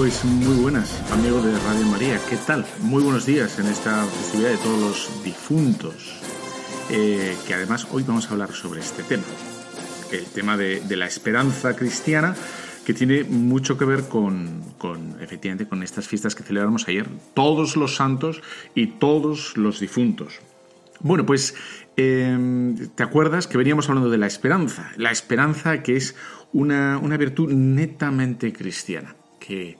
Pues muy buenas, amigo de Radio María. ¿Qué tal? Muy buenos días en esta festividad de todos los difuntos. Eh, que además hoy vamos a hablar sobre este tema. El tema de, la esperanza cristiana que tiene mucho que ver con, efectivamente, con estas fiestas que celebramos ayer. Todos los santos y todos los difuntos. Bueno, pues eh, te acuerdas que veníamos hablando de la esperanza. La esperanza que es una virtud netamente cristiana que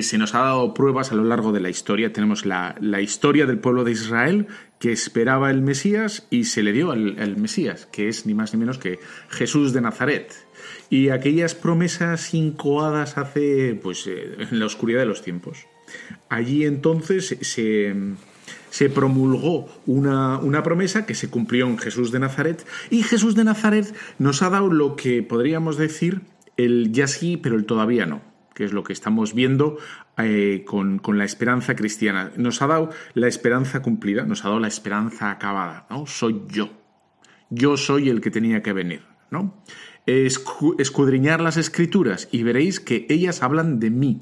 se nos ha dado pruebas a lo largo de la historia. Tenemos la, la historia del pueblo de Israel que esperaba el Mesías y se le dio al, al, Mesías, que es ni más ni menos que Jesús de Nazaret. Y aquellas promesas incoadas hace, pues, eh, en la oscuridad de los tiempos. Allí entonces se, se promulgó una, una, promesa que se cumplió en Jesús de Nazaret y Jesús de Nazaret nos ha dado lo que podríamos decir el ya sí, pero el todavía no es lo que estamos viendo eh, con, con, la esperanza cristiana. Nos ha dado la esperanza cumplida, nos ha dado la esperanza acabada, ¿no? Soy yo. Yo soy el que tenía que venir, ¿no? escudriñar las escrituras y veréis que ellas hablan de mí,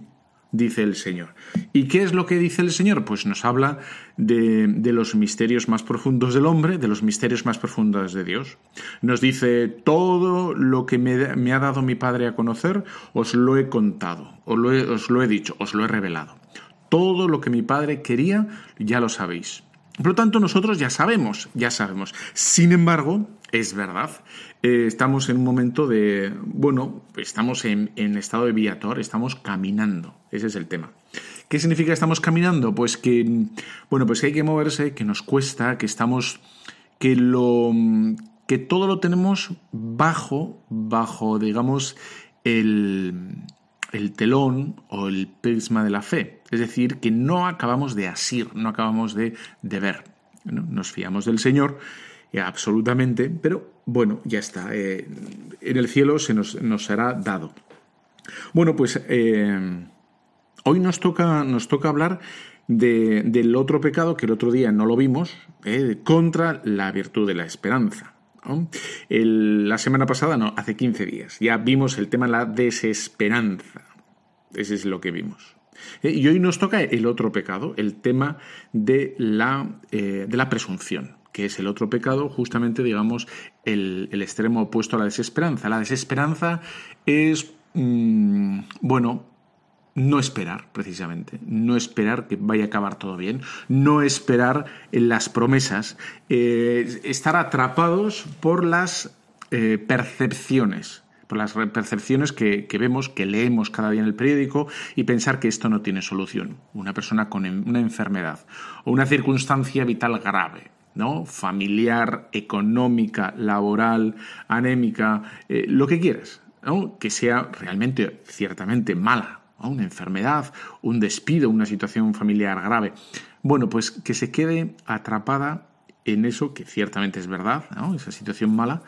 dice el Señor. ¿Y qué es lo que dice el Señor? Pues nos habla de, de, los misterios más profundos del hombre, de los misterios más profundos de Dios. Nos dice, todo lo que me, me ha dado mi Padre a conocer, os lo he contado, os lo he, os lo he dicho, os lo he revelado. Todo lo que mi Padre quería, ya lo sabéis. Por lo tanto, nosotros ya sabemos, ya sabemos. Sin embargo, es verdad, eh, estamos en un momento de, bueno, estamos en, en estado de viator, estamos caminando, ese es el tema. ¿Qué significa estamos caminando? Pues que, bueno, pues que hay que moverse, que nos cuesta, que estamos, que lo, que todo lo tenemos bajo, bajo, digamos, el, el telón o el prisma de la fe. Es decir, que no acabamos de asir, no acabamos de, de ver. ¿no? Nos fiamos del Señor eh, absolutamente, pero bueno, ya está. Eh, en el cielo se nos, nos será dado. Bueno, pues eh, hoy nos toca, nos toca hablar de, del otro pecado que el otro día no lo vimos, eh, contra la virtud de la esperanza. la semana pasada, no, hace 15 días, ya vimos el tema de la desesperanza. Ese es lo que vimos. Y hoy nos toca el otro pecado, el tema de la, de la presunción que es el otro pecado, justamente, digamos, el, el extremo opuesto a la desesperanza. La desesperanza es, mmm, bueno, no esperar, precisamente, no esperar que vaya a acabar todo bien, no esperar en las promesas, eh, estar atrapados por las eh, percepciones, por las percepciones que, que, vemos, que leemos cada día en el periódico y pensar que esto no tiene solución. Una persona con una enfermedad o una circunstancia vital grave, ¿no? familiar, económica, laboral, anémica, eh, lo que quieras, que sea realmente, ciertamente mala, una enfermedad, un despido, una situación familiar grave. Bueno, pues que se quede atrapada en eso, que ciertamente es verdad, esa situación mala,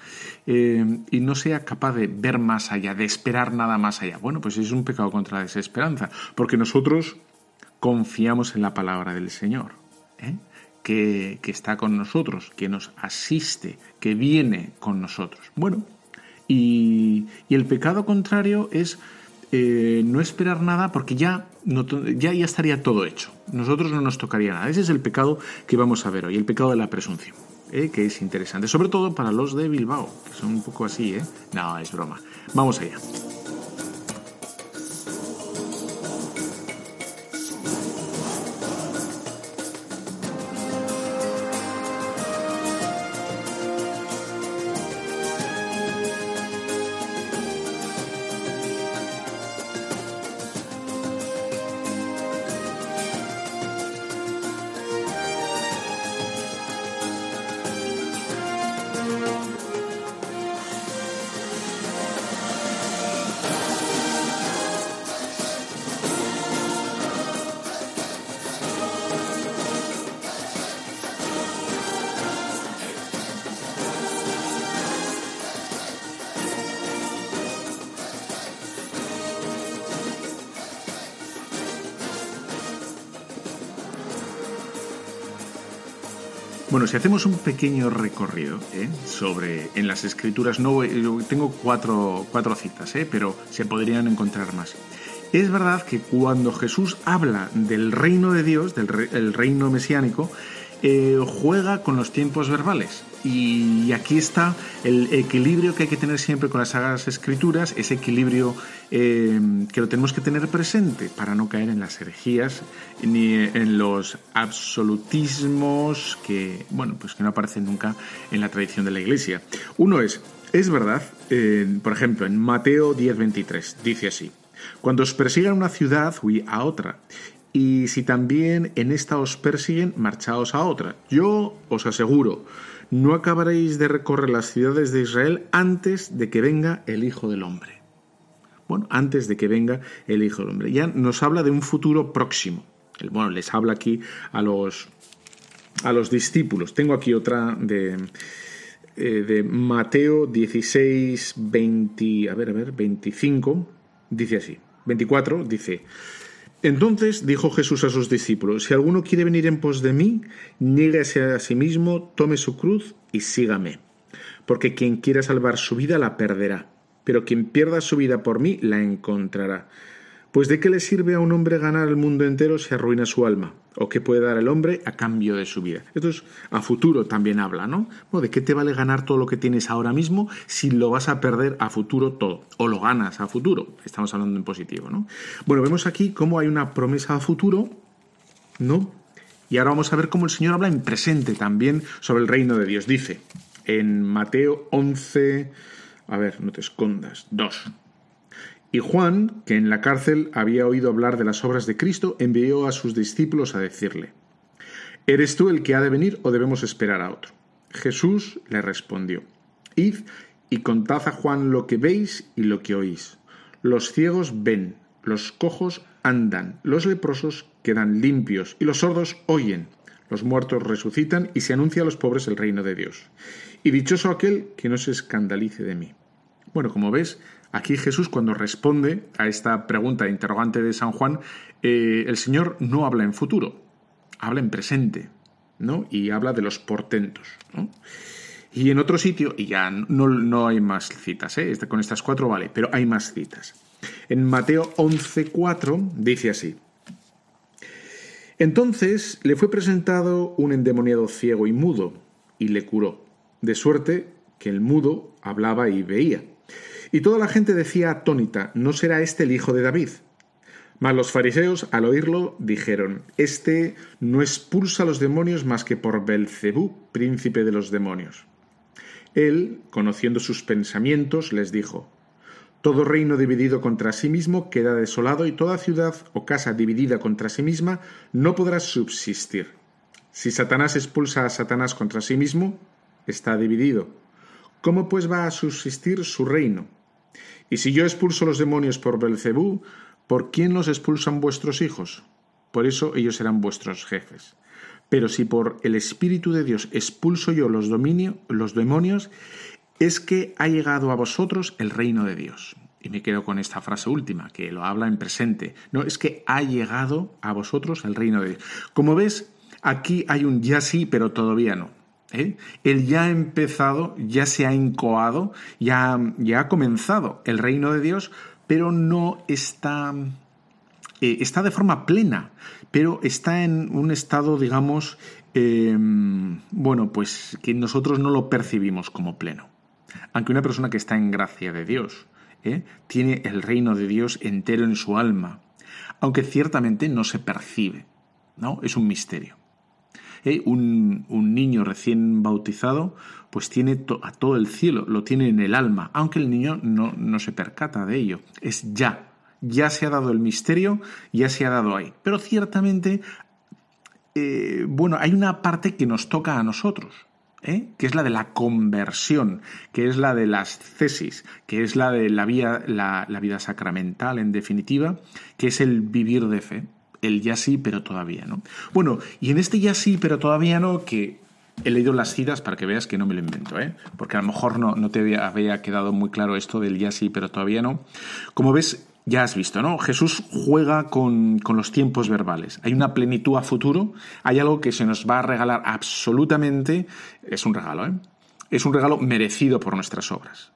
eh, y no sea capaz de ver más allá, de esperar nada más allá. Bueno, pues es un pecado contra la desesperanza, porque nosotros confiamos en la palabra del Señor. ¿eh? Que, está con nosotros, que nos asiste, que viene con nosotros. Bueno, y, el pecado contrario es eh, no esperar nada porque ya, ya, ya estaría todo hecho. Nosotros no nos tocaría nada. Ese es el pecado que vamos a ver hoy, el pecado de la presunción. ¿eh? que es interesante, sobre todo para los de Bilbao, que son un poco así, ¿eh? No, es broma. Vamos allá. Bueno, si hacemos un pequeño recorrido ¿eh? sobre en las escrituras, no tengo cuatro, cuatro citas, ¿eh? pero se podrían encontrar más. Es verdad que cuando Jesús habla del reino de Dios, del reino mesiánico, eh, juega con los tiempos verbales. Y aquí está el equilibrio que hay que tener siempre con las Sagradas Escrituras, ese equilibrio eh, que lo tenemos que tener presente para no caer en las herejías ni en los absolutismos que, bueno, pues que no aparecen nunca en la tradición de la Iglesia. Uno es, es verdad, por ejemplo, en Mateo 10:23 dice así, cuando os persigan una ciudad, huí a otra. Y si también en esta os persiguen, marchaos a otra. Yo os aseguro, no acabaréis de recorrer las ciudades de Israel antes de que venga el Hijo del Hombre. Antes de que venga el Hijo del Hombre. Ya nos habla de un futuro próximo. Bueno, les habla aquí a los, a los discípulos. Tengo aquí otra de, eh, de Mateo 16, 20, a ver, a ver, 25. Dice así. 24 dice, entonces dijo Jesús a sus discípulos, si alguno quiere venir en pos de mí, niéguese a sí mismo, tome su cruz y sígame. Porque quien quiera salvar su vida la perderá, pero quien pierda su vida por mí la encontrará. Pues ¿de qué le sirve a un hombre ganar el mundo entero si arruina su alma? ¿O qué puede dar el hombre a cambio de su vida? Esto es a futuro también habla, ¿no? ¿De qué te vale ganar todo lo que tienes ahora mismo si lo vas a perder a futuro todo? O lo ganas a futuro. Estamos hablando en positivo, ¿no? Bueno, vemos aquí cómo hay una promesa a futuro, ¿no? Y ahora vamos a ver cómo el Señor habla en presente también sobre el reino de Dios. Dice en Mateo 11, a ver, no te escondas, 2. Y Juan, que en la cárcel había oído hablar de las obras de Cristo, envió a sus discípulos a decirle, ¿Eres tú el que ha de venir o debemos esperar a otro? Jesús le respondió, Id y contad a Juan lo que veis y lo que oís. Los ciegos ven, los cojos andan, los leprosos quedan limpios y los sordos oyen. Los muertos resucitan y se anuncia a los pobres el reino de Dios. Y dichoso aquel que no se escandalice de mí. Bueno, como ves, Aquí Jesús cuando responde a esta pregunta interrogante de San Juan, eh, el Señor no habla en futuro, habla en presente, ¿no? Y habla de los portentos, Y en otro sitio, y ya no, no hay más citas, ¿eh? Este, con estas cuatro vale, pero hay más citas. En Mateo 11.4 dice así. Entonces le fue presentado un endemoniado ciego y mudo, y le curó, de suerte que el mudo hablaba y veía. Y toda la gente decía atónita, ¿no será este el hijo de David? Mas los fariseos, al oírlo, dijeron, Este no expulsa a los demonios más que por Belcebú, príncipe de los demonios. Él, conociendo sus pensamientos, les dijo, Todo reino dividido contra sí mismo queda desolado y toda ciudad o casa dividida contra sí misma no podrá subsistir. Si Satanás expulsa a Satanás contra sí mismo, está dividido. ¿Cómo pues va a subsistir su reino? Y si yo expulso los demonios por Belcebú, ¿por quién los expulsan vuestros hijos? Por eso ellos serán vuestros jefes. Pero si por el Espíritu de Dios expulso yo los, los demonios, es que ha llegado a vosotros el reino de Dios. Y me quedo con esta frase última, que lo habla en presente. No, es que ha llegado a vosotros el reino de Dios. Como ves, aquí hay un ya sí, pero todavía no. ¿Eh? Él ya ha empezado, ya se ha encoado, ya, ya ha comenzado el reino de Dios, pero no está, eh, está de forma plena, pero está en un estado, digamos, em, bueno, pues que nosotros no lo percibimos como pleno. Aunque una persona que está en gracia de Dios ¿eh? tiene el reino de Dios entero en su alma, aunque ciertamente no se percibe, ¿no? Es un misterio. ¿Eh? Un, niño recién bautizado, pues tiene a todo el cielo, lo tiene en el alma, aunque el niño no, no se percata de ello. Es ya, ya se ha dado el misterio, ya se ha dado ahí. Pero ciertamente, eh, bueno, hay una parte que nos toca a nosotros. ¿eh? que es la de la conversión, que es la de las cesis, que es la de la, la, vida sacramental, en definitiva, que es el vivir de fe, el ya sí, pero todavía no. Bueno, y en este ya sí, pero todavía no, que he leído las citas para que veas que no me lo invento, ¿eh? porque a lo mejor no, no te había quedado muy claro esto del ya sí, pero todavía no. Como ves, ya has visto, ¿no? Jesús juega con, los tiempos verbales. Hay una plenitud a futuro, hay algo que se nos va a regalar absolutamente, es un regalo, ¿eh? Es un regalo merecido por nuestras obras,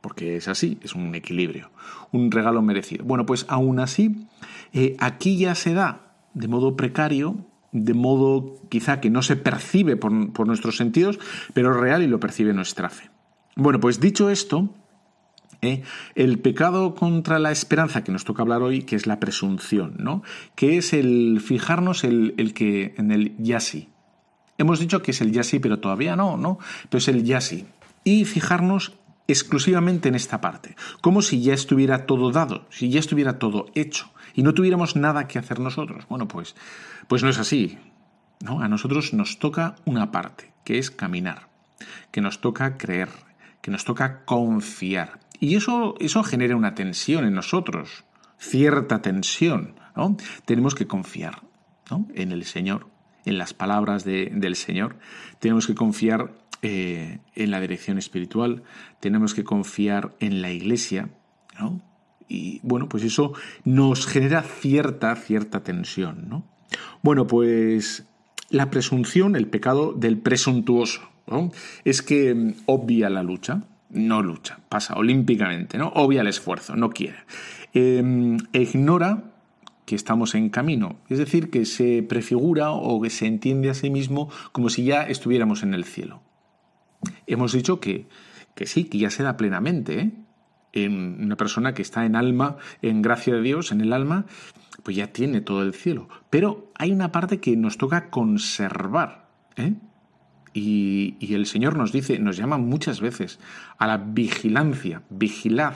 porque es así, es un equilibrio, un regalo merecido. Bueno, pues aún así, eh, aquí ya se da de modo precario, de modo quizá que no se percibe por, por nuestros sentidos, pero real y lo percibe nuestra fe. Bueno, pues dicho esto, ¿eh? El pecado contra la esperanza que nos toca hablar hoy, que es la presunción, ¿no? Que es el fijarnos el, el que en el ya sí. Hemos dicho que es el ya sí, pero todavía no, ¿no? Pero es el ya sí. Y fijarnos exclusivamente en esta parte, como si ya estuviera todo dado, si ya estuviera todo hecho y no tuviéramos nada que hacer nosotros. Bueno, pues, pues no es así. A nosotros nos toca una parte, que es caminar, que nos toca creer, que nos toca confiar. Y eso, eso genera una tensión en nosotros, cierta tensión. Tenemos que confiar en el Señor, en las palabras del Señor. Tenemos que confiar eh, en la dirección espiritual. Tenemos que confiar en la Iglesia. Y bueno, pues eso nos genera cierta, cierta tensión. ¿no? Bueno, pues la presunción, el pecado del presuntuoso, es que mm, obvia la lucha, no lucha, pasa olímpicamente, ¿no? Obvia el esfuerzo, no quiere. Em, ignora que estamos en camino, es decir, que se prefigura o que se entiende a sí mismo como si ya estuviéramos en el cielo. Hemos dicho que, que sí, que ya se da plenamente, ¿eh? Una persona que está en alma, en gracia de Dios, en el alma, pues ya tiene todo el cielo. Pero hay una parte que nos toca conservar, ¿eh? Y, el Señor nos dice, nos llama muchas veces a la vigilancia, vigilad,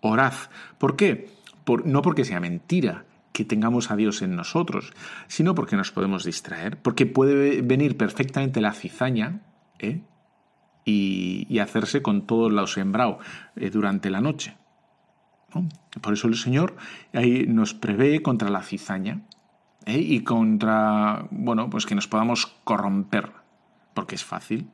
orad. ¿Por qué? no porque sea mentira que tengamos a Dios en nosotros, sino porque nos podemos distraer, porque puede venir perfectamente la cizaña ¿eh? Y, hacerse con todo lo sembrado eh, durante la noche. Por eso el Señor ahí nos prevé contra la cizaña ¿eh? y contra, bueno, pues que nos podamos corromper porque es fácil.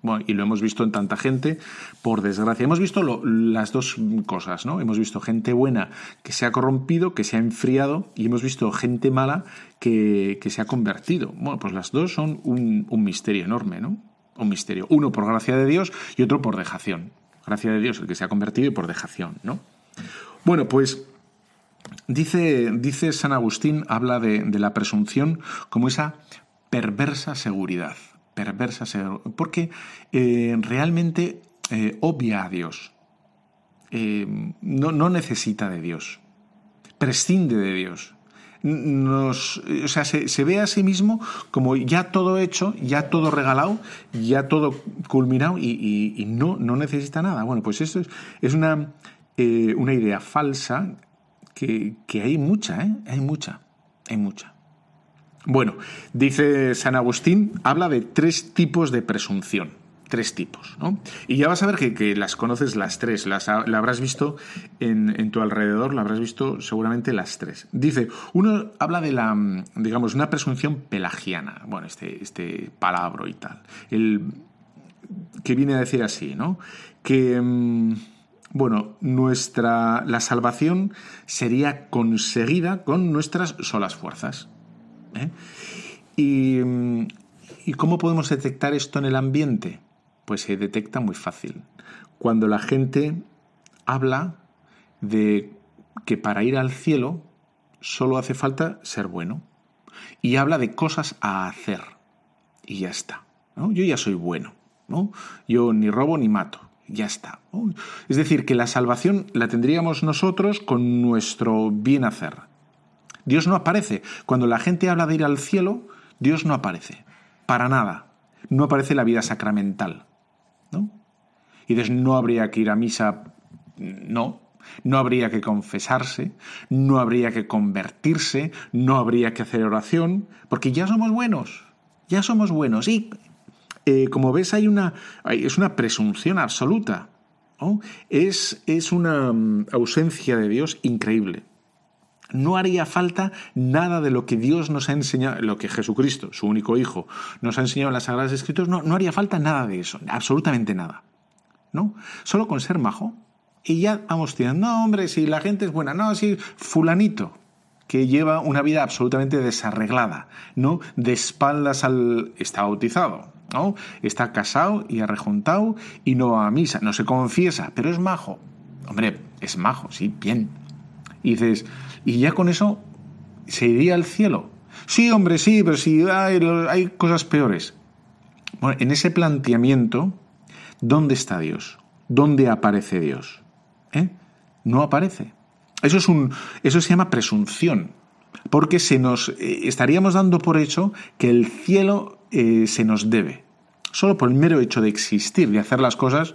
Bueno, y lo hemos visto en tanta gente, por desgracia. Hemos visto las dos cosas, ¿no? Hemos visto gente buena que se ha corrompido, que se ha enfriado, y hemos visto gente mala que, se ha convertido. Bueno, pues las dos son un, misterio enorme, ¿no? Un misterio. Uno por gracia de Dios y otro por dejación. Gracia de Dios el que se ha convertido y por dejación, ¿no? Bueno, pues dice, dice San Agustín, habla de, la presunción como esa perversa seguridad perversa, porque eh, realmente eh, obvia a Dios. Eh, no, necesita de Dios, prescinde de Dios. Nos, o sea, se, ve a sí mismo como ya todo hecho, ya todo regalado, ya todo culminado y, no, no necesita nada. Bueno, pues esto es, una, una idea falsa que, que hay mucha, hay mucha, hay mucha. Bueno, dice San Agustín, habla de tres tipos de presunción. Tres tipos, ¿no? Y ya vas a ver que, las conoces las tres, las la habrás visto en, tu alrededor, la habrás visto seguramente las tres. Dice, uno habla de la, digamos, una presunción pelagiana, bueno, este, este palabra y tal, el, que viene a decir así, ¿no? Que, mm, bueno, nuestra, la salvación sería conseguida con nuestras solas fuerzas. ¿eh? ¿Y, ¿Y cómo podemos detectar esto en el ambiente? Pues se detecta muy fácil. Cuando la gente habla de que para ir al cielo solo hace falta ser bueno. Y habla de cosas a hacer. Y ya está. ¿no? Yo ya soy bueno. ¿no? Yo ni robo ni mato. Ya está. Es decir, que la salvación la tendríamos nosotros con nuestro bien hacer. Dios no aparece. Cuando la gente habla de ir al cielo, Dios no aparece. Para nada. No aparece la vida sacramental. Y entonces no habría que ir a misa. No, no habría que confesarse, no habría que convertirse, no habría que hacer oración, porque ya somos buenos, ya somos buenos. Y eh, como ves, hay una, es una presunción absoluta, es, es una mm, ausencia de Dios increíble. No haría falta nada de lo que Dios nos ha enseñado, lo que Jesucristo, su único Hijo, nos ha enseñado en las Sagradas Escrituras, no, no haría falta nada de eso, absolutamente nada. ¿No? Solo con ser majo, y ya vamos diciendo, no, hombre, si la gente es buena, no, si fulanito, que lleva una vida absolutamente desarreglada, ¿no? De espaldas al... está bautizado, ¿no? Está casado y arrejuntado y no va a misa, no se confiesa, pero es majo. Hombre, es majo, sí, bien. Y dices, ¿y ya con eso se iría al cielo? Sí, hombre, sí, pero si hay, hay cosas peores. Bueno, en ese planteamiento, ¿dónde está Dios? ¿Dónde aparece Dios? ¿eh? No aparece. Eso, es un, eso se llama presunción, porque se nos eh, estaríamos dando por hecho que el cielo eh, se nos debe. Solo por el mero hecho de existir, de hacer las cosas,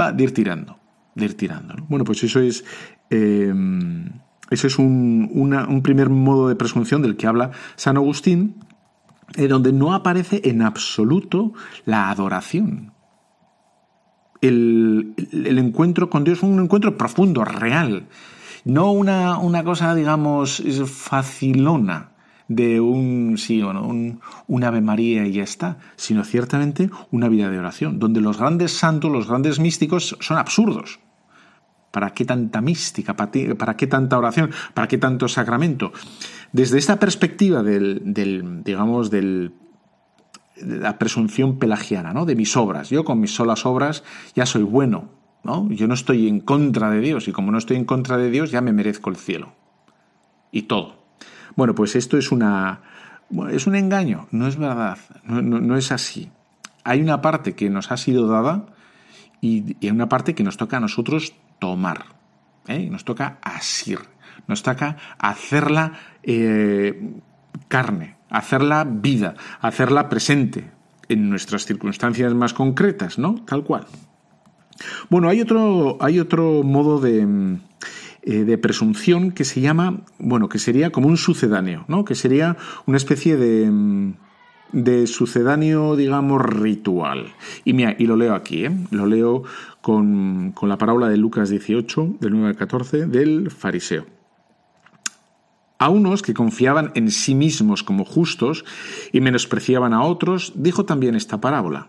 va de ir tirando, de ir tirando. Bueno, pues eso es, eso es un, un, primer modo de presunción del que habla San Agustín, donde no aparece en absoluto la adoración el, encuentro con Dios, un encuentro profundo, real, no una, una cosa, digamos, facilona de un sí o no, un, un, Ave María y ya está, sino ciertamente una vida de oración, donde los grandes santos, los grandes místicos son absurdos. ¿Para qué tanta mística? ¿Para, qué tanta oración? ¿Para qué tanto sacramento? Desde esta perspectiva del, del digamos, del la presunción pelagiana, ¿no? De mis obras. Yo con mis solas obras ya soy bueno, ¿no? Yo no estoy en contra de Dios y como no estoy en contra de Dios ya me merezco el cielo. Y todo. Bueno, pues esto es una es un engaño, no es verdad, no, es así. Hay una parte que nos ha sido dada y, hay una parte que nos toca a nosotros tomar. ¿eh? Nos toca asir, nos toca hacerla eh, carne, hacerla vida, hacerla presente en nuestras circunstancias más concretas, ¿no? Tal cual. Bueno, hay otro, hay otro modo de, eh, de presunción que se llama, bueno, que sería como un sucedáneo, ¿no? Que sería una especie de, de sucedáneo, digamos, ritual. Y mira, y lo leo aquí, ¿eh? Lo leo con, con la parábola de Lucas 18, del 9 al 14, del fariseo. A unos que confiaban en sí mismos como justos y menospreciaban a otros, dijo también esta parábola.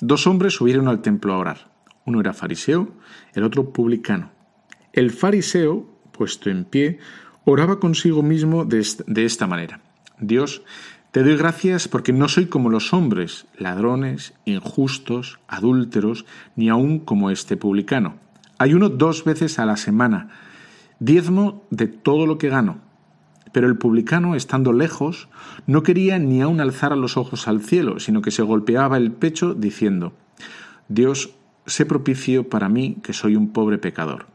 Dos hombres subieron al templo a orar. Uno era fariseo, el otro publicano. El fariseo, puesto en pie, oraba consigo mismo de esta manera. Dios, te doy gracias porque no soy como los hombres, ladrones, injustos, adúlteros, ni aun como este publicano. Ayuno dos veces a la semana, diezmo de todo lo que gano pero el publicano, estando lejos, no quería ni aun alzar los ojos al cielo, sino que se golpeaba el pecho diciendo, Dios, sé propicio para mí, que soy un pobre pecador.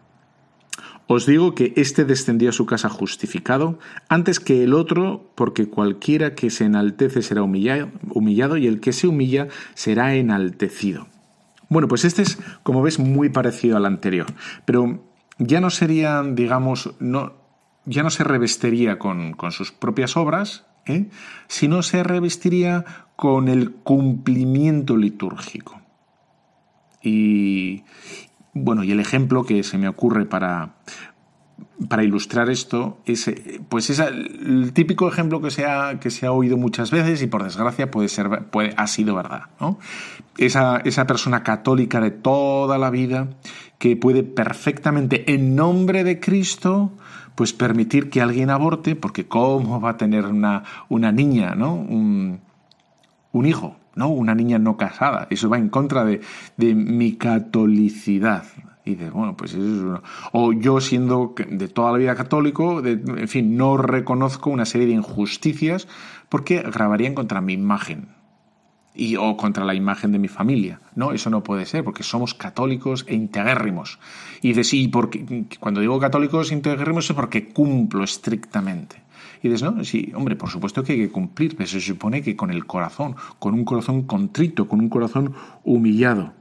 Os digo que éste descendió a su casa justificado antes que el otro, porque cualquiera que se enaltece será humillado, humillado y el que se humilla será enaltecido. Bueno, pues este es, como ves, muy parecido al anterior, pero ya no sería, digamos, no, ya no se revestiría con, sus propias obras, ¿eh? sino se revestiría con el cumplimiento litúrgico. Y bueno, y el ejemplo que se me ocurre para, para ilustrar esto es pues es el típico ejemplo que se ha, que se ha oído muchas veces y por desgracia puede ser puede, ha sido verdad ¿no? esa, esa persona católica de toda la vida que puede perfectamente, en nombre de Cristo, pues permitir que alguien aborte, porque ¿cómo va a tener una, una niña, ¿no? Un, hijo, ¿no? Una niña no casada. Eso va en contra de, de mi catolicidad. Y de, bueno, pues eso es uno. O yo siendo de toda la vida católico, de, en fin, no reconozco una serie de injusticias porque grabarían contra mi imagen y, o contra la imagen de mi familia. No, eso no puede ser, porque somos católicos e integérrimos. Y de sí, porque cuando digo católicos e integérrimos es porque cumplo estrictamente. Y dices, no, sí, hombre, por supuesto que hay que cumplir, pero se supone que con el corazón, con un corazón contrito, con un corazón humillado.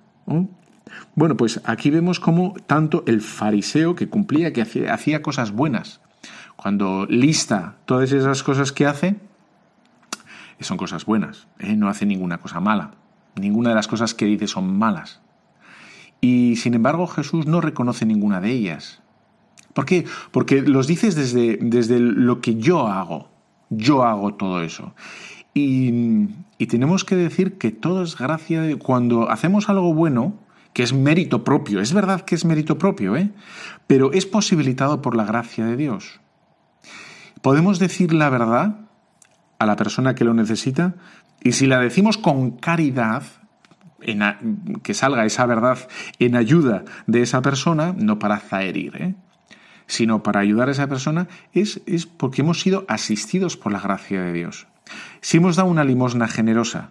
Bueno, pues aquí vemos cómo tanto el fariseo que cumplía, que hacía cosas buenas, cuando lista todas esas cosas que hace, son cosas buenas, ¿eh? no hace ninguna cosa mala. Ninguna de las cosas que dice son malas. Y sin embargo Jesús no reconoce ninguna de ellas. ¿Por qué? Porque los dices desde, desde lo que yo hago. Yo hago todo eso. Y, y tenemos que decir que todo es gracia de cuando hacemos algo bueno, que es mérito propio. Es verdad que es mérito propio, ¿eh? Pero es posibilitado por la gracia de Dios. Podemos decir la verdad a la persona que lo necesita y si la decimos con caridad, en que salga esa verdad en ayuda de esa persona, no para zaherir, ¿eh? sino para ayudar a esa persona, es, es porque hemos sido asistidos por la gracia de Dios. Si hemos dado una limosna generosa,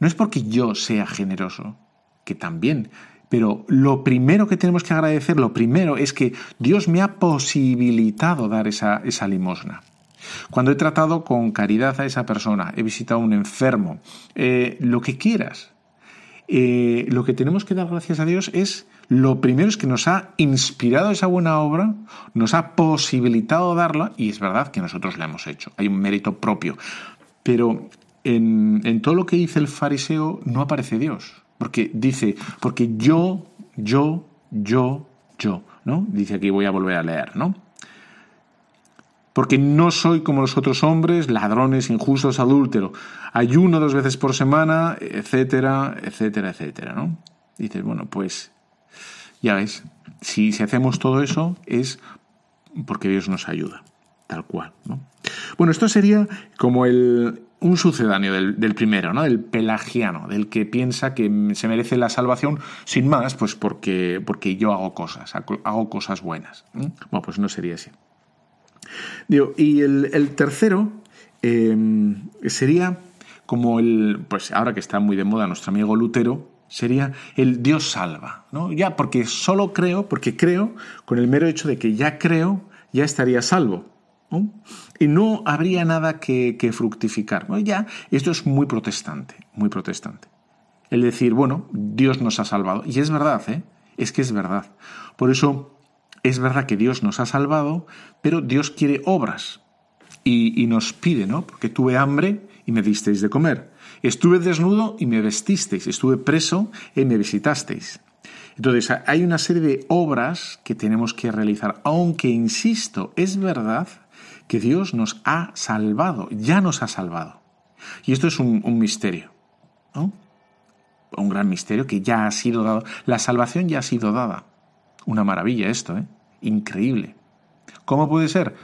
no es porque yo sea generoso, que también, pero lo primero que tenemos que agradecer, lo primero es que Dios me ha posibilitado dar esa, esa limosna. Cuando he tratado con caridad a esa persona, he visitado a un enfermo, eh, lo que quieras, eh, lo que tenemos que dar gracias a Dios es, lo primero es que nos ha inspirado esa buena obra, nos ha posibilitado darla y es verdad que nosotros la hemos hecho. Hay un mérito propio. Pero en, en todo lo que dice el fariseo no aparece Dios. Porque dice, porque yo, yo, yo, yo, ¿no? Dice aquí, voy a volver a leer, ¿no? Porque no soy como los otros hombres, ladrones, injustos, adúlteros. Ayuno dos veces por semana, etcétera, etcétera, etcétera, ¿no? dices, bueno, pues ya ves, si, si hacemos todo eso es porque Dios nos ayuda, tal cual, ¿no? Bueno, esto sería como el, un sucedáneo del, del, primero, ¿no? Del pelagiano, del que piensa que se merece la salvación sin más, pues porque, porque yo hago cosas, hago cosas buenas. Bueno, pues no sería así y el, tercero em, sería como el, pues ahora que está muy de moda nuestro amigo Lutero, sería el Dios salva, ¿no? Ya porque solo creo, porque creo, con el mero hecho de que ya creo, ya estaría salvo. Y no habría nada que, fructificar. Ya, esto es muy protestante, muy protestante. El decir, bueno, Dios nos ha salvado. Y es verdad, ¿eh? Es que es verdad. Por eso es verdad que Dios nos ha salvado, pero Dios quiere obras y, nos pide, ¿no? Porque tuve hambre y me disteis de comer. Estuve desnudo y me vestisteis. Estuve preso y me visitasteis. Entonces, hay una serie de obras que tenemos que realizar, aunque, insisto, es verdad que Dios nos ha salvado, ya nos ha salvado. Y esto es un, un misterio, ¿no? Un gran misterio que ya ha sido dado. La salvación ya ha sido dada. Una maravilla esto, ¿eh? Increíble. ¿Cómo puede ser?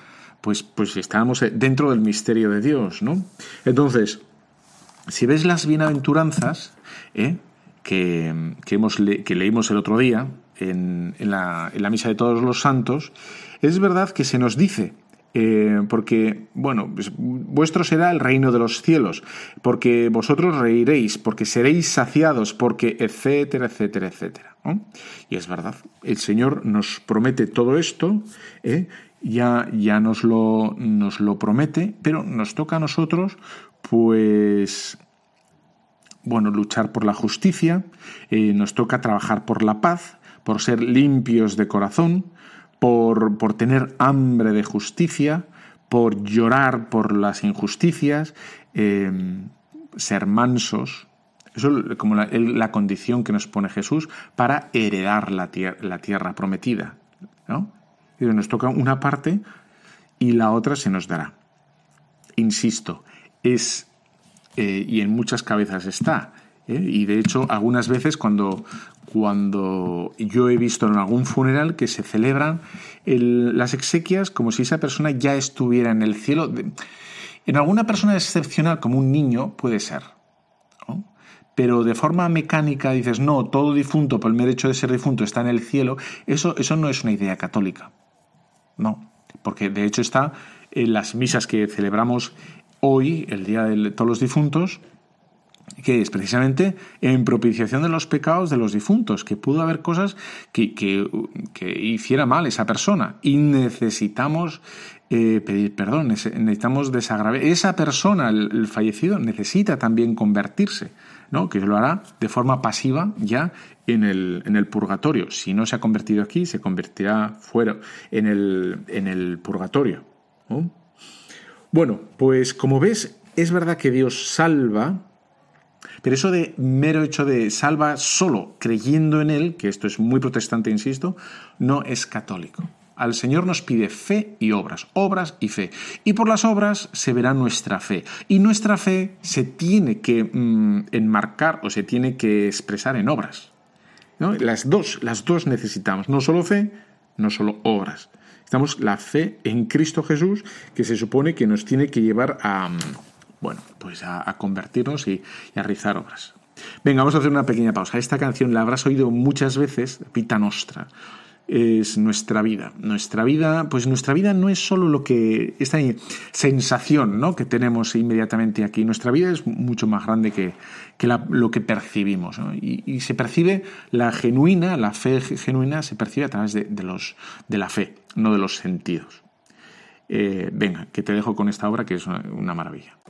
Pues, pues estamos dentro del misterio de Dios, ¿no? Entonces, si ves las bienaventuranzas ¿eh? que, hemos que leímos el otro día en, la, en la misa de todos los santos, es verdad que se nos dice eh, porque, bueno, pues, vuestro será el reino de los cielos, porque vosotros reiréis, porque seréis saciados, porque etcétera, etcétera, etcétera. Y es verdad, el Señor nos promete todo esto, ¿eh? ya, ya nos, lo, nos lo promete, pero nos toca a nosotros, pues, bueno, luchar por la justicia, eh, nos toca trabajar por la paz, por ser limpios de corazón, por, por tener hambre de justicia, por llorar por las injusticias, em, ser mansos. Eso es como la, condición que nos pone Jesús para heredar la, la tierra prometida. ¿no? Nos toca una parte y la otra se nos dará. Insisto, es, eh, y en muchas cabezas está, ¿eh? y de hecho algunas veces cuando, cuando yo he visto en algún funeral que se celebran las exequias como si esa persona ya estuviera en el cielo. En alguna persona excepcional, como un niño, puede ser. Pero de forma mecánica dices, no, todo difunto, por el mero hecho de ser difunto, está en el cielo. Eso, eso no es una idea católica. No, porque de hecho está en las misas que celebramos hoy, el Día de todos los difuntos, que es precisamente en propiciación de los pecados de los difuntos, que pudo haber cosas que, que, hiciera mal esa persona y necesitamos eh, pedir perdón, necesitamos desagravar. Esa persona, el, fallecido, necesita también convertirse, ¿no? que lo hará de forma pasiva ya en el, en el purgatorio. Si no se ha convertido aquí, se convertirá fuera en el, en el purgatorio. Bueno, pues como ves, es verdad que Dios salva, pero eso de mero hecho de salva solo creyendo en Él, que esto es muy protestante, insisto, no es católico. Al Señor nos pide fe y obras, obras y fe. Y por las obras se verá nuestra fe. Y nuestra fe se tiene que mm, enmarcar o se tiene que expresar en obras. Las dos, las dos necesitamos, no solo fe, no solo obras. Necesitamos la fe en Cristo Jesús, que se supone que nos tiene que llevar a, mm, bueno, pues a, convertirnos y, a realizar obras. Venga, vamos a hacer una pequeña pausa. Esta canción la habrás oído muchas veces, Pita Nostra. Es nuestra vida. Nuestra vida, pues nuestra vida no es solo lo que, esta sensación ¿no? que tenemos inmediatamente aquí. Nuestra vida es mucho más grande que, lo que percibimos. Y, se percibe la genuina, la fe genuina se percibe a través de, los, de la fe, no de los sentidos. Eh, venga, que te dejo con esta obra que es una maravilla.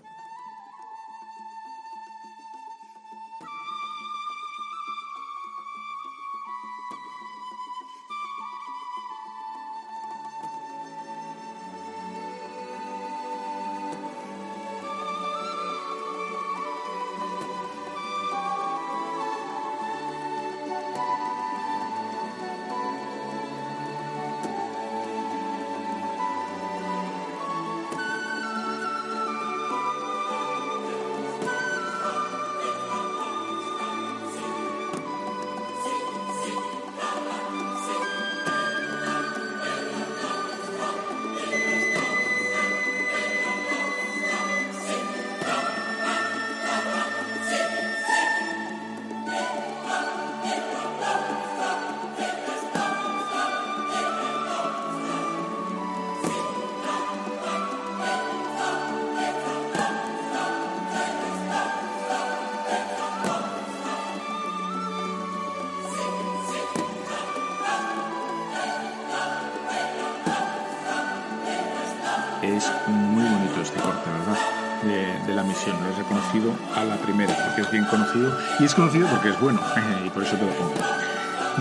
Y es conocido porque es bueno, y por eso te lo pongo.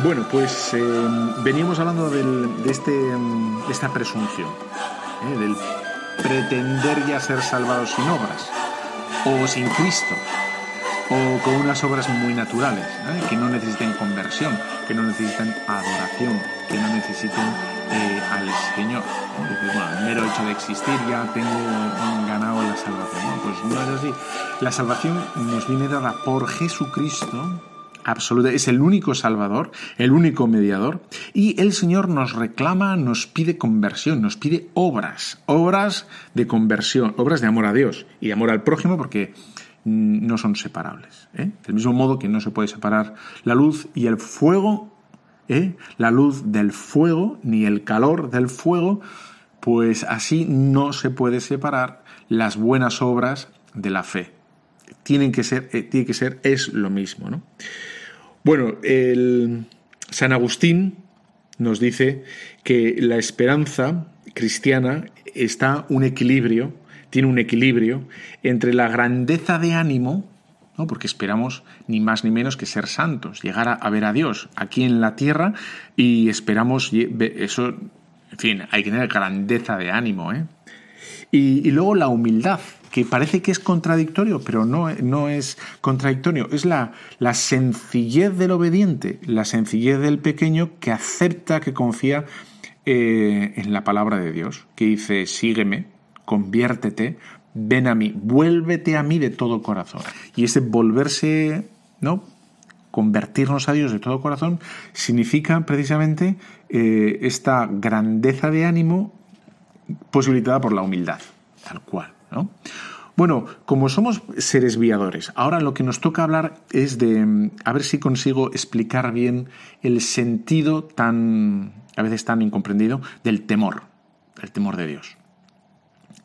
Bueno, pues eh, veníamos hablando de, este, de esta presunción, ¿eh? del pretender ya ser salvados sin obras, o sin Cristo, o con unas obras muy naturales, ¿eh? que no necesiten conversión, que no necesiten adoración, que no necesiten eh, al Señor. bueno, el mero hecho de existir ya tengo ganado la salvación. Pues no es así. La salvación nos viene dada por Jesucristo, absoluta, es el único Salvador, el único mediador, y el Señor nos reclama, nos pide conversión, nos pide obras, obras de conversión, obras de amor a Dios y amor al prójimo, porque no son separables. ¿eh? Del mismo modo que no se puede separar la luz y el fuego ¿eh? la luz del fuego, ni el calor del fuego, pues así no se puede separar las buenas obras de la fe. Tienen que ser, eh, tiene que ser, es lo mismo. ¿no? Bueno, el San Agustín nos dice que la esperanza cristiana está un equilibrio, tiene un equilibrio entre la grandeza de ánimo porque esperamos ni más ni menos que ser santos, llegar a, ver a Dios aquí en la tierra y esperamos eso, en fin, hay que tener grandeza de ánimo. ¿eh? Y, luego la humildad, que parece que es contradictorio, pero no, no es contradictorio, es la, la sencillez del obediente, la sencillez del pequeño que acepta, que confía eh, en la palabra de Dios, que dice, sígueme, conviértete, ven a mí, vuélvete a mí de todo corazón. Y ese volverse, ¿no? convertirnos a Dios de todo corazón, significa precisamente eh, esta grandeza de ánimo posibilitada por la humildad, tal cual. ¿No? Bueno, como somos seres viadores, ahora lo que nos toca hablar es de, mm, a ver si consigo explicar bien el sentido tan, a veces tan incomprendido, del temor, el temor de Dios.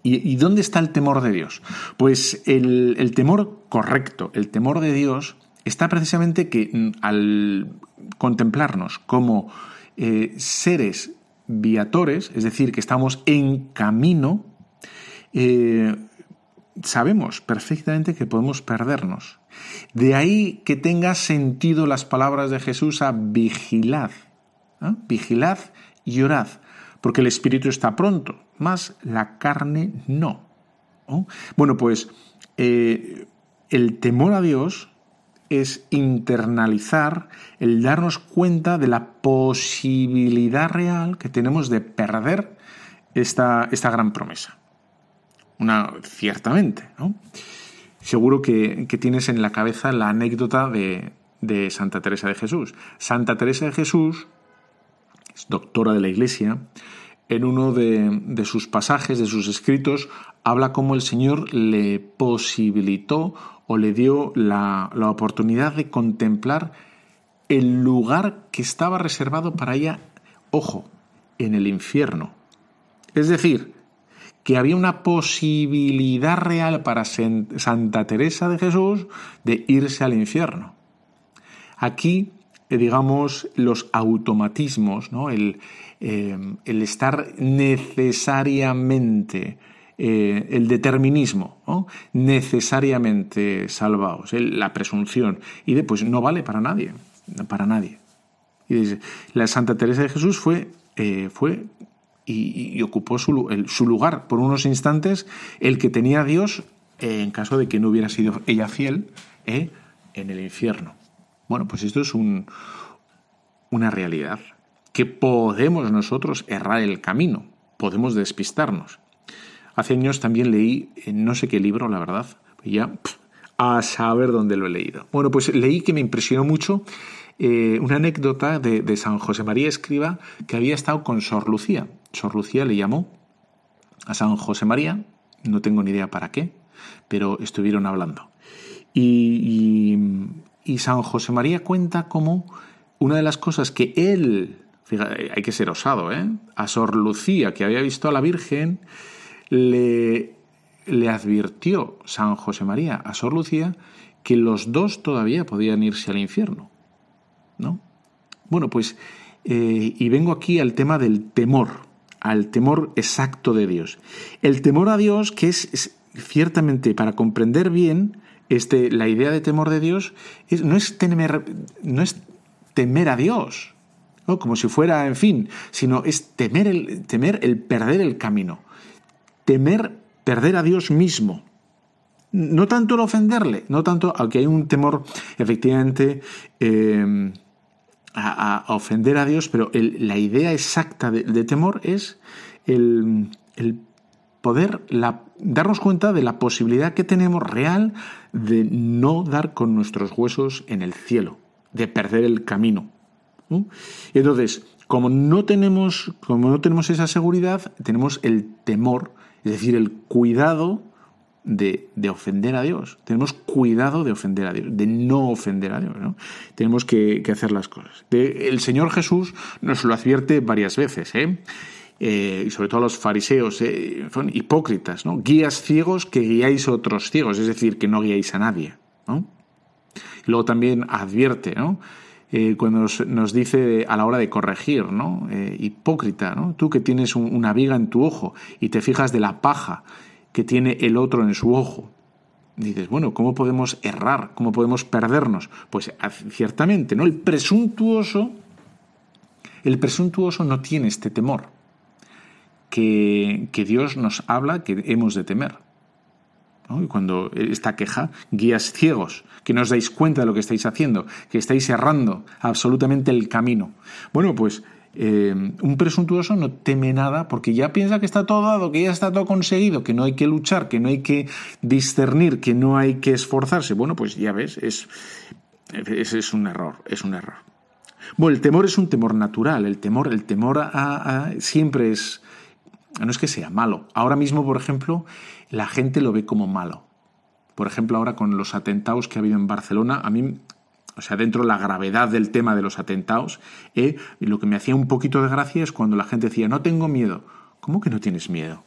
¿Y, dónde está el temor de Dios? Pues el, temor correcto, el temor de Dios, está precisamente que mm, al contemplarnos como eh, seres viatores, es decir, que estamos en camino, eh, sabemos perfectamente que podemos perdernos. De ahí que tenga sentido las palabras de Jesús a vigilad. Vigilad y orad, porque el espíritu está pronto, mas la carne no. Bueno, pues eh, el temor a Dios es internalizar el darnos cuenta de la posibilidad real que tenemos de perder esta, esta gran promesa. Una, ciertamente, ¿no? Seguro que, tienes en la cabeza la anécdota de, Santa Teresa de Jesús. Santa Teresa de Jesús es doctora de la Iglesia, en uno de, sus pasajes, de sus escritos, habla cómo el Señor le posibilitó o le dio la, oportunidad de contemplar el lugar que estaba reservado para ella, ojo, en el infierno. Es decir, que había una posibilidad real para Santa Teresa de Jesús de irse al infierno. Aquí, eh, digamos, los automatismos, ¿no? el, eh, estar necesariamente, eh, el determinismo, necesariamente salvados, la presunción, y de, pues no vale para nadie, para nadie. Y la Santa Teresa de Jesús fue, fue y, ocupó su, lugar por unos instantes el que tenía Dios en caso de que no hubiera sido ella fiel ¿eh? en el infierno. Bueno, pues esto es un, una realidad, que podemos nosotros errar el camino, podemos despistarnos. Hace años también leí, en no sé qué libro, la verdad, ya a saber dónde lo he leído. Bueno, pues leí que me impresionó mucho eh, una anécdota de, San José María Escriba que había estado con Sor Lucía. Sor Lucía le llamó a San José María, no tengo ni idea para qué, pero estuvieron hablando. Y, San José María cuenta como una de las cosas que él, fíjate, hay que ser osado, ¿eh? a Sor Lucía, que había visto a la Virgen, le, le advirtió San José María a Sor Lucía que los dos todavía podían irse al infierno. ¿No? Bueno, pues, eh, y vengo aquí al tema del temor al temor exacto de Dios. El temor a Dios, que es, ciertamente para comprender bien este, la idea de temor de Dios, no, es temer, no es temer a Dios, como si fuera, en fin, sino es temer el, temer el perder el camino, temer perder a Dios mismo. No tanto el ofenderle, no tanto, aunque hay un temor efectivamente eh, a, ofender a Dios, pero la idea exacta de, temor es el, poder darnos cuenta de la posibilidad que tenemos real de no dar con nuestros huesos en el cielo, de perder el camino. Entonces, como no, tenemos, como no tenemos esa seguridad, tenemos el temor, es decir, el cuidado de, ofender a Dios. Tenemos cuidado de ofender a Dios, de no ofender a Dios. ¿no? Tenemos que, hacer las cosas. el Señor Jesús nos lo advierte varias veces, ¿eh? Eh, y sobre todo los fariseos, ¿eh? son hipócritas, ¿no? guías ciegos que guiáis a otros ciegos, es decir, que no guiáis a nadie. ¿no? luego también advierte, ¿no? cuando nos, dice a la hora de corregir, ¿no? hipócrita, ¿no? Tú que tienes una viga en tu ojo y te fijas de la paja que tiene el otro en su ojo. Dices, bueno, ¿cómo podemos errar? ¿Cómo podemos perdernos? Pues ciertamente, ¿no? El presuntuoso, el presuntuoso no tiene este temor que, que Dios nos habla que hemos de temer. Y cuando esta queja, guías ciegos, que no os dais cuenta de lo que estáis haciendo, que estáis errando absolutamente el camino. Bueno, pues eh, un presuntuoso no teme nada porque ya piensa que está todo dado, que ya está todo conseguido, que no hay que luchar, que no hay que discernir, que no hay que esforzarse. Bueno, pues ya ves, es, es un error, es un error. Bueno, el temor es un temor natural, el temor, el temor a, siempre es, no es que sea malo. Ahora mismo, por ejemplo, la gente lo ve como malo. Por ejemplo, ahora con los atentados que ha habido en Barcelona, a mí, o sea, dentro de la gravedad del tema de los atentados, eh, lo que me hacía un poquito de gracia es cuando la gente decía, no tengo miedo. ¿Cómo que no tienes miedo?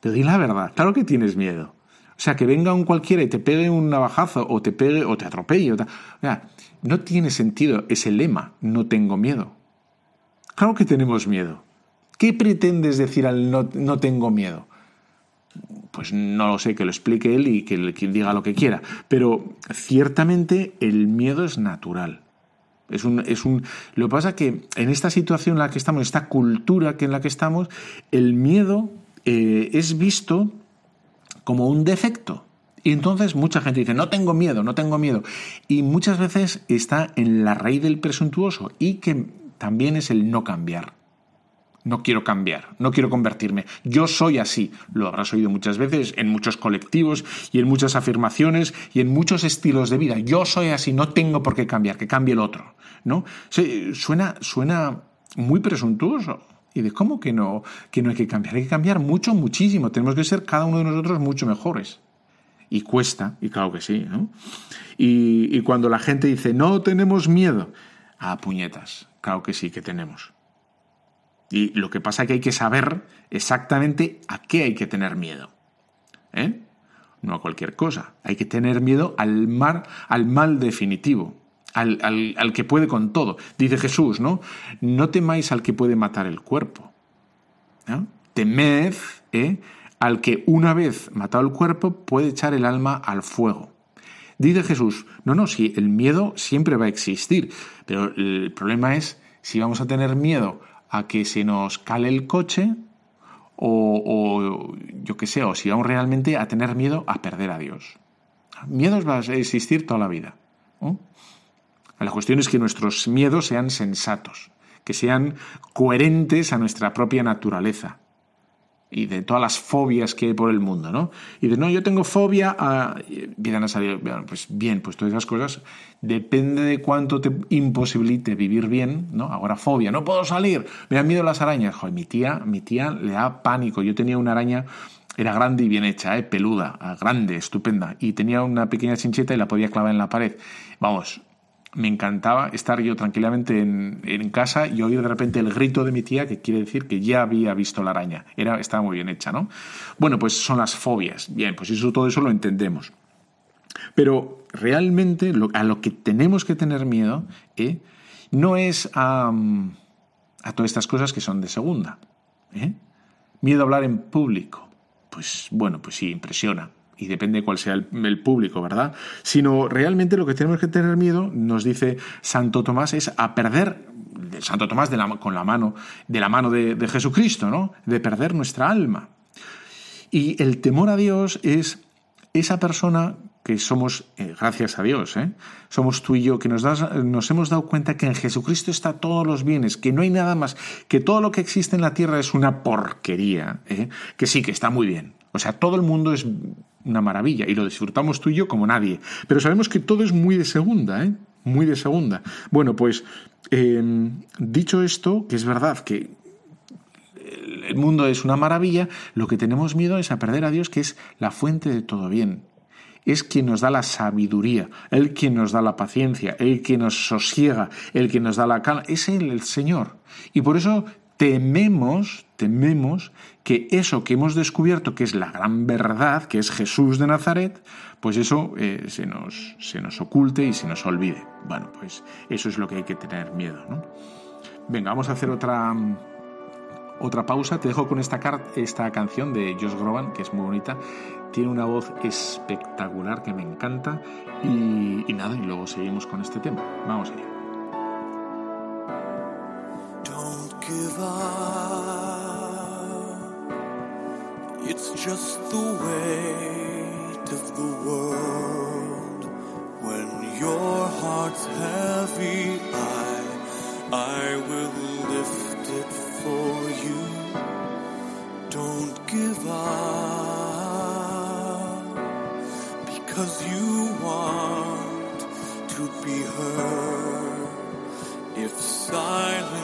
Te di la verdad, claro que tienes miedo. O sea, que venga un cualquiera y te pegue un navajazo o te pegue o te atropelle. O, sea, no tiene sentido ese lema, no tengo miedo. Claro que tenemos miedo. ¿Qué pretendes decir al no, no tengo miedo? Pues no lo sé, que lo explique él y que, diga lo que quiera. Pero ciertamente el miedo es natural. Es un, es un, lo que pasa que en esta situación en la que estamos, esta cultura en la que estamos, el miedo eh, es visto como un defecto. Y entonces mucha gente dice, no tengo miedo, no tengo miedo. Y muchas veces está en la raíz del presuntuoso y que también es el no cambiar. No quiero cambiar, no quiero convertirme. Yo soy así. Lo habrás oído muchas veces en muchos colectivos y en muchas afirmaciones y en muchos estilos de vida. Yo soy así, no tengo por qué cambiar, que cambie el otro. ¿No? Suena, suena muy presuntuoso. Y de cómo que no, que no hay que cambiar. Hay que cambiar mucho, muchísimo. Tenemos que ser cada uno de nosotros mucho mejores. Y cuesta, y claro que sí. ¿no? Y, cuando la gente dice, no tenemos miedo, a puñetas, claro que sí que tenemos. Y lo que pasa es que hay que saber exactamente a qué hay que tener miedo. ¿eh? No a cualquier cosa. Hay que tener miedo al, mar, al mal definitivo al, que puede con todo. Dice Jesús, ¿no? No temáis al que puede matar el cuerpo. Temed ¿eh? al que una vez matado el cuerpo puede echar el alma al fuego. Dice Jesús, no, no, si el miedo siempre va a existir, pero el problema es si vamos a tener miedo a que se nos cale el coche o, yo qué sé, o si vamos realmente a tener miedo a perder a Dios. Miedos va a existir toda la vida. La cuestión es que nuestros miedos sean sensatos, que sean coherentes a nuestra propia naturaleza y de todas las fobias que hay por el mundo, ¿no? Y de, no, yo tengo fobia a... Empiezan a salir, pues bien, pues todas esas cosas, depende de cuánto te imposibilite vivir bien, ¿no? Ahora fobia, no puedo salir, me dan miedo las arañas. Joder, mi tía, mi tía le da pánico. Yo tenía una araña, era grande y bien hecha, ¿eh? peluda, grande, estupenda, y tenía una pequeña chincheta y la podía clavar en la pared. Vamos, me encantaba estar yo tranquilamente en, casa y oír de repente el grito de mi tía, que quiere decir que ya había visto la araña. Era, estaba muy bien hecha, ¿no? Bueno, pues son las fobias. Bien, pues eso, todo eso lo entendemos. Pero realmente a lo que tenemos que tener miedo ¿eh? no es a, a, todas estas cosas que son de segunda. ¿eh? Miedo a hablar en público. Pues bueno, pues sí, impresiona y depende cuál sea el, público, ¿verdad? Sino realmente lo que tenemos que tener miedo, nos dice Santo Tomás, es a perder, Santo Tomás de la, con la mano, de la mano de, Jesucristo, ¿no? De perder nuestra alma. Y el temor a Dios es esa persona que somos, eh, gracias a Dios, ¿eh? somos tú y yo, que nos, nos hemos dado cuenta que en Jesucristo está todos los bienes, que no hay nada más, que todo lo que existe en la tierra es una porquería, ¿eh? que sí, que está muy bien. O sea, todo el mundo es una maravilla y lo disfrutamos tú y yo como nadie. Pero sabemos que todo es muy de segunda, ¿eh? Muy de segunda. Bueno, pues em, dicho esto, que es verdad que el mundo es una maravilla, lo que tenemos miedo es a perder a Dios, que es la fuente de todo bien. Es quien nos da la sabiduría, el quien nos da la paciencia, el que nos sosiega, el que nos da la calma. Es Él, el Señor. Y por eso tememos, tememos que eso que hemos descubierto, que es la gran verdad, que es Jesús de Nazaret, pues eso eh, se, nos, se nos oculte y se nos olvide. Bueno, pues eso es lo que hay que tener miedo. ¿no? Venga, vamos a hacer otra, otra pausa. Te dejo con esta, esta canción de Josh Groban, que es muy bonita. Tiene una voz espectacular que me encanta. Y, y nada, y luego seguimos con este tema. Vamos allá. It's just the weight of the world. When your heart's heavy, I, I will lift it for you. Don't give up because you want to be heard. If silence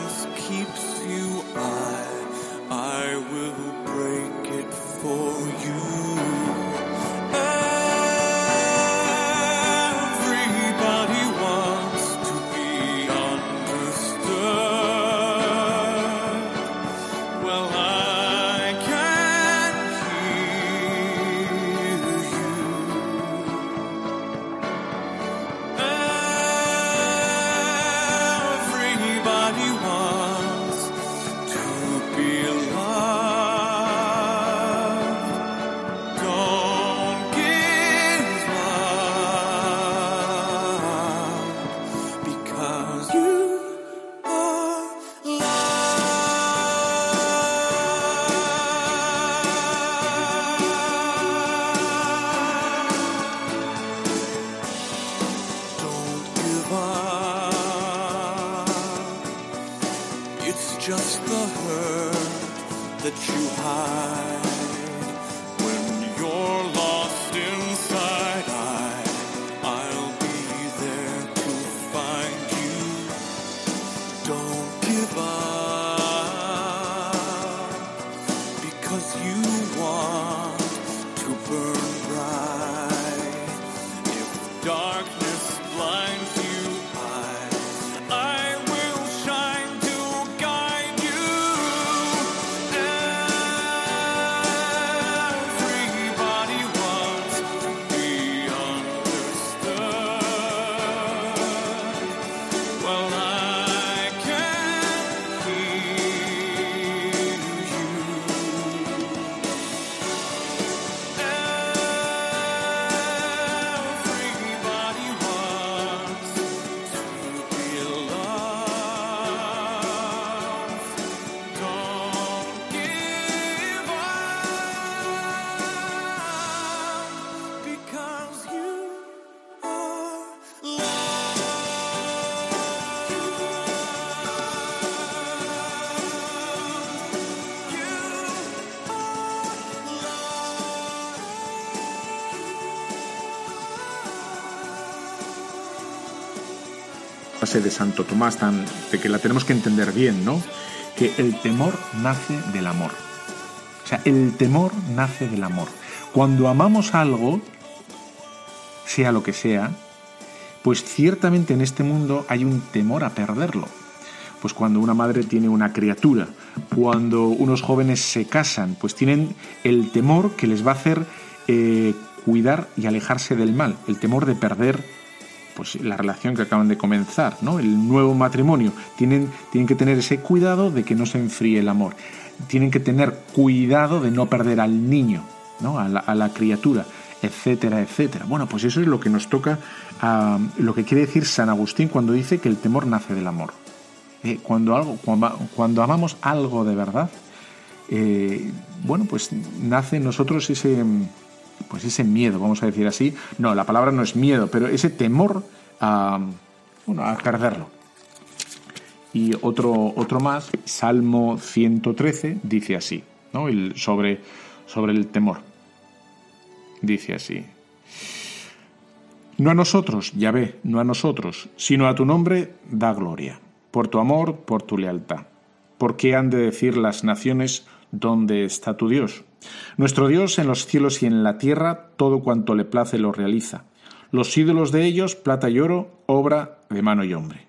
frase de Santo Tomás tan, de que la tenemos que entender bien, ¿no? Que el temor nace del amor. O sea, el temor nace del amor. Cuando amamos algo, sea lo que sea, pues ciertamente en este mundo hay un temor a perderlo. Pues cuando una madre tiene una criatura, cuando unos jóvenes se casan, pues tienen el temor que les va a hacer eh, cuidar y alejarse del mal, el temor de perder pues la relación que acaban de comenzar, ¿no? El nuevo matrimonio. Tienen, tienen que tener ese cuidado de que no se enfríe el amor. Tienen que tener cuidado de no perder al niño, ¿no? A la, criatura, etcétera, etcétera. Bueno, pues eso es lo que nos toca, lo que quiere decir San Agustín cuando dice que el temor nace del amor. Eh, cuando, algo, cuando, cuando, amamos algo de verdad, eh, bueno, pues nace en nosotros ese pues ese miedo, vamos a decir así. No, la palabra no es miedo, pero ese temor a, bueno, a perderlo. Y otro, otro más, Salmo 113, dice así, ¿no? El, sobre, sobre el temor. Dice así. No a nosotros, ya ve, no a nosotros, sino a tu nombre da gloria, por tu amor, por tu lealtad. ¿Por qué han de decir las naciones dónde está tu Dios? Nuestro Dios en los cielos y en la tierra todo cuanto le place lo realiza. Los ídolos de ellos, plata y oro, obra de mano y hombre.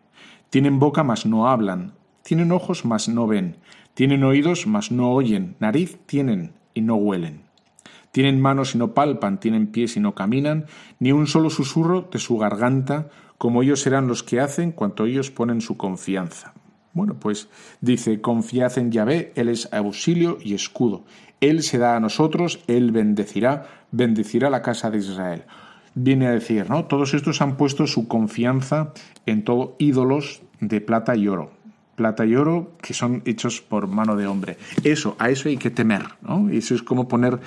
Tienen boca, mas no hablan. Tienen ojos, mas no ven. Tienen oídos, mas no oyen. Nariz tienen y no huelen. Tienen manos y no palpan, tienen pies y no caminan, ni un solo susurro de su garganta, como ellos serán los que hacen cuanto ellos ponen su confianza. Bueno, pues dice, confiad en Yahvé, Él es auxilio y escudo. Él se da a nosotros, Él bendecirá, bendecirá la casa de Israel. Viene a decir, ¿no? Todos estos han puesto su confianza en todo ídolos de plata y oro. Plata y oro que son hechos por mano de hombre. Eso, a eso hay que temer, ¿no? Eso es como poner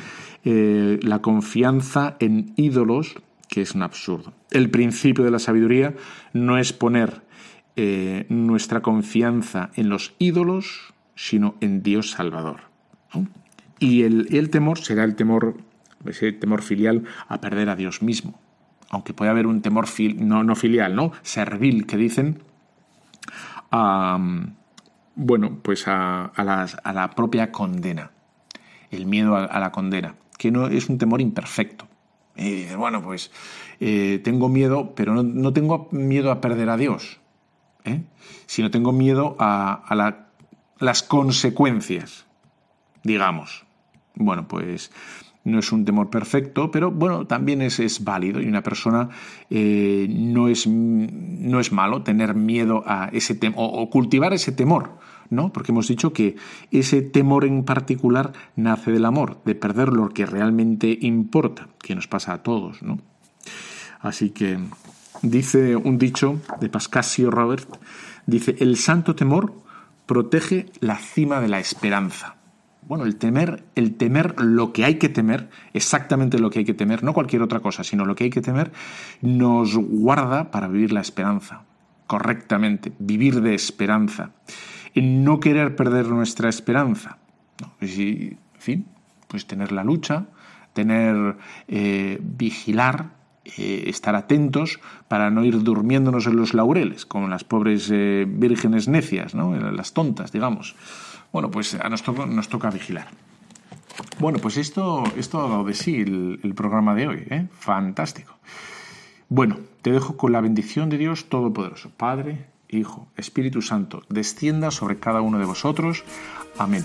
eh, la confianza en ídolos, que es un absurdo. El principio de la sabiduría no es poner eh, nuestra confianza en los ídolos, sino en Dios Salvador. Y el, temor será el temor, ese temor filial a perder a Dios mismo, aunque puede haber un temor no, no filial, ¿no? Servil, que dicen, a, bueno, pues a, la propia condena, el miedo a, a la condena, que no es un temor imperfecto. Y dices, bueno, pues eh, tengo miedo, pero no, no tengo miedo a perder a Dios, ¿eh? sino tengo miedo a, a la- las consecuencias, digamos. Bueno, pues no es un temor perfecto, pero bueno, también es, es válido y una persona eh, no, es, no es malo tener miedo a ese temor o, o cultivar ese temor, ¿no? Porque hemos dicho que ese temor en particular nace del amor, de perder lo que realmente importa, que nos pasa a todos, ¿no? Así que dice un dicho de Pascasio Robert, dice, el santo temor protege la cima de la esperanza. Bueno, el temer, el temer lo que hay que temer, exactamente lo que hay que temer, no cualquier otra cosa, sino lo que hay que temer, nos guarda para vivir la esperanza, correctamente, vivir de esperanza, en no querer perder nuestra esperanza. y, en fin, pues tener la lucha, tener, eh, vigilar, eh, estar atentos para no ir durmiéndonos en los laureles, como las pobres eh, vírgenes necias, ¿no? las tontas, digamos. Bueno, pues a nos, nos toca vigilar. Bueno, pues esto, esto ha dado de sí el, el programa de hoy, ¿eh? Fantástico. Bueno, te dejo con la bendición de Dios Todopoderoso, Padre, Hijo, Espíritu Santo, descienda sobre cada uno de vosotros. Amén.